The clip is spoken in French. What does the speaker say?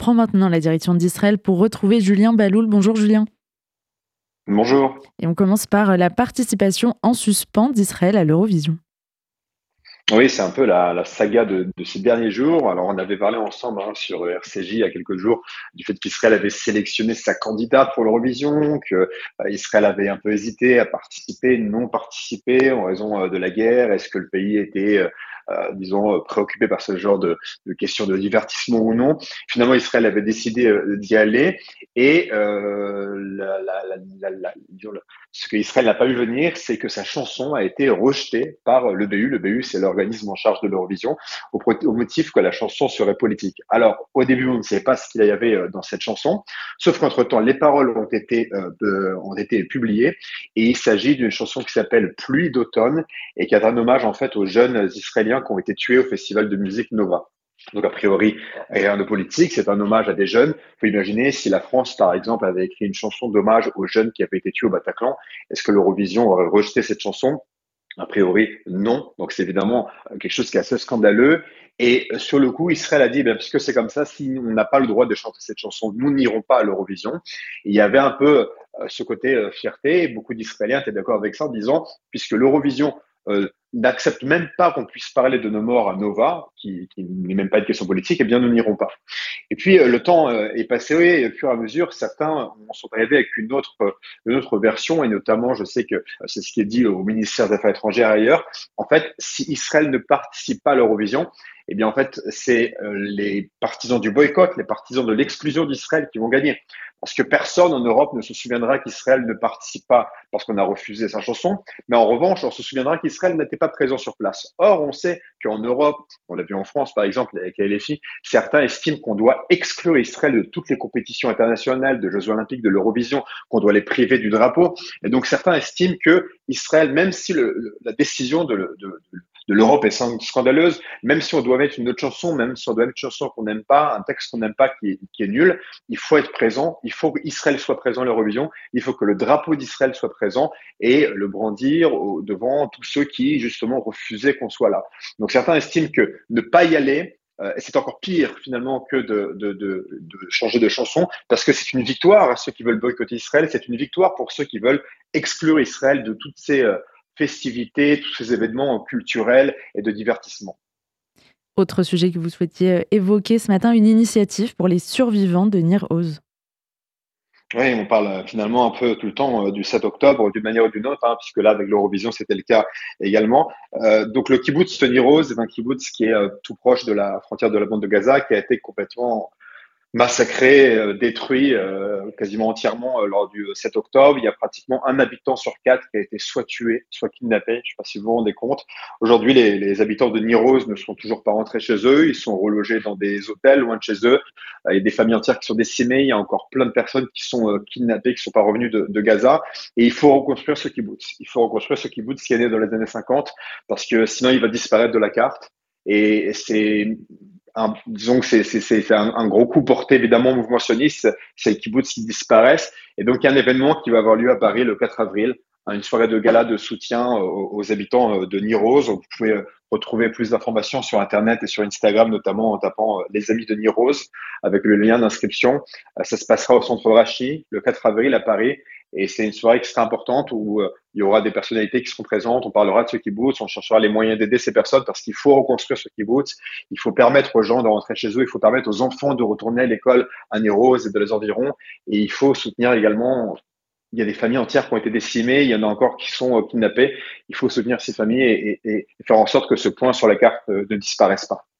prend maintenant la direction d'Israël pour retrouver Julien Baloul. Bonjour Julien. Bonjour. Et on commence par la participation en suspens d'Israël à l'Eurovision. Oui, c'est un peu la, saga de, ces derniers jours. Alors, on avait parlé ensemble hein, sur RCJ il y a quelques jours du fait qu'Israël avait sélectionné sa candidate pour l'Eurovision, que euh, Israël avait un peu hésité à participer, non participer en raison euh, de la guerre. Est-ce que le pays était euh, euh, disons, euh, préoccupé par ce genre de, questions de divertissement ou non. Finalement, Israël avait décidé euh, d'y aller et euh, ce qu'Israël n'a pas vu venir, c'est que sa chanson a été rejetée par le BU. Le BU, c'est l'organisme en charge de l'Eurovision, au, motif que la chanson serait politique. Alors, au début, on ne savait pas ce qu'il y avait dans cette chanson, sauf qu'entre-temps, les paroles ont été, euh, ont été publiées et il s'agit d'une chanson qui s'appelle Pluie d'automne et qui est un hommage en fait aux jeunes Israéliens qui ont été tués au festival de musique Nova. Donc, a priori, rien de politique, c'est un hommage à des jeunes. Il faut imaginer si la France, par exemple, avait écrit une chanson d'hommage aux jeunes qui avaient été tués au Bataclan, est-ce que l'Eurovision aurait rejeté cette chanson? A priori, non. Donc, c'est évidemment quelque chose qui est assez scandaleux. Et sur le coup, Israël a dit, bien, puisque c'est comme ça, si on n'a pas le droit de chanter cette chanson, nous n'irons pas à l'Eurovision. Il y avait un peu euh, ce côté euh, fierté. Et beaucoup d'Israéliens étaient d'accord avec ça en disant, puisque l'Eurovision euh, n'accepte même pas qu'on puisse parler de nos morts à Nova, qui, qui n'est même pas une question politique, eh bien nous n'irons pas. Et puis euh, le temps euh, est passé et au fur et à mesure, certains sont arrivés avec une autre, une autre version, et notamment, je sais que c'est ce qui est dit au ministère des Affaires étrangères ailleurs. En fait, si Israël ne participe pas à l'Eurovision, eh bien en fait, c'est les partisans du boycott, les partisans de l'exclusion d'Israël qui vont gagner. Parce que personne en Europe ne se souviendra qu'Israël ne participe pas parce qu'on a refusé sa chanson. Mais en revanche, on se souviendra qu'Israël n'était pas présent sur place. Or, on sait qu'en Europe, on l'a vu en France par exemple avec la LFI, certains estiment qu'on doit exclure Israël de toutes les compétitions internationales, de Jeux Olympiques, de l'Eurovision, qu'on doit les priver du drapeau. Et donc certains estiment que Israël, même si le, la décision de, de, de de l'Europe est scandaleuse, même si on doit mettre une autre chanson, même si on doit mettre une chanson qu'on n'aime pas, un texte qu'on n'aime pas qui est, nul, il faut être présent, il faut qu'Israël soit présent à l'Eurovision, il faut que le drapeau d'Israël soit présent et le brandir devant tous ceux qui justement refusaient qu'on soit là. Donc certains estiment que ne pas y aller, euh, c'est encore pire finalement que de, de, de, de, changer de chanson, parce que c'est une victoire à ceux qui veulent boycotter Israël, c'est une victoire pour ceux qui veulent exclure Israël de toutes ces... Euh, festivités, tous ces événements culturels et de divertissement. Autre sujet que vous souhaitiez euh, évoquer ce matin, une initiative pour les survivants de Nir Oz. Oui, on parle euh, finalement un peu tout le temps euh, du 7 octobre, d'une manière ou d'une autre, hein, puisque là, avec l'Eurovision, c'était le cas également. donc, le kibbutz de Nir Oz, c'est un kibbutz qui est tout proche de la frontière de la bande de Gaza, qui a été complètement massacré, euh, détruit euh, quasiment entièrement euh, lors du 7 octobre. Il y a pratiquement un habitant sur quatre qui a été soit tué, soit kidnappé. Je ne sais pas si vous vous rendez compte. Aujourd'hui, les, les, habitants de Niroz ne sont toujours pas rentrés chez eux. Ils sont relogés dans des hôtels loin de chez eux. Il y a des familles entières qui sont décimées. Il y a encore plein de personnes qui sont kidnappées, qui sont pas revenues de, de, Gaza. Et il faut reconstruire ce kibbutz. Il faut reconstruire ce kibbutz qui est né dans les années 50 parce que sinon il va disparaître de la carte. Et c'est un, disons que c'est un, gros coup porté évidemment au mouvement sioniste, c'est les qui disparaissent. Et donc, il y a un événement qui va avoir lieu à Paris le 4 avril, hein, une soirée de gala de soutien aux, habitants euh, de Niroz. Vous pouvez euh, retrouver plus d'informations sur Internet et sur Instagram, notamment en tapant euh, les amis de Niroz avec le lien d'inscription. Ça se passera au centre Rachi le 4 avril à Paris. Et c'est une soirée qui sera importante où euh, il y aura des personnalités qui seront présentes. On parlera de ce kibbutz, on cherchera les moyens d'aider ces personnes parce qu'il faut reconstruire ce kibbutz. Il faut permettre aux gens de rentrer chez eux. Il faut permettre aux enfants de retourner à l'école à Néros et de les environs. Et il faut soutenir également. Il y a des familles entières qui ont été décimées. Il y en a encore qui sont euh, kidnappées. Il faut soutenir ces familles et, faire en sorte que ce point sur la carte euh, ne disparaisse pas.